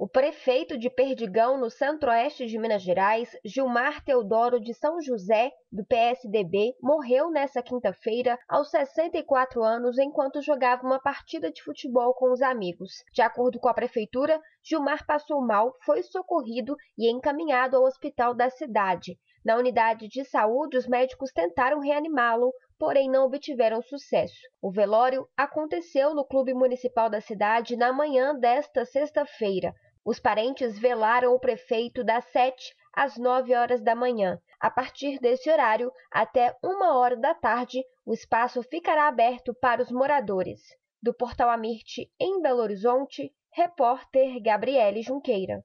O prefeito de Perdigão, no centro-oeste de Minas Gerais, Gilmar Teodoro de São José, do PSDB, morreu nesta quinta-feira aos 64 anos enquanto jogava uma partida de futebol com os amigos. De acordo com a prefeitura, Gilmar passou mal, foi socorrido e encaminhado ao hospital da cidade. Na unidade de saúde, os médicos tentaram reanimá-lo, porém não obtiveram sucesso. O velório aconteceu no Clube Municipal da cidade na manhã desta sexta-feira. Os parentes velaram o prefeito das 7 às 9 horas da manhã. A partir desse horário, até uma hora da tarde, o espaço ficará aberto para os moradores. Do Portal Amirte, em Belo Horizonte, repórter Gabriele Junqueira.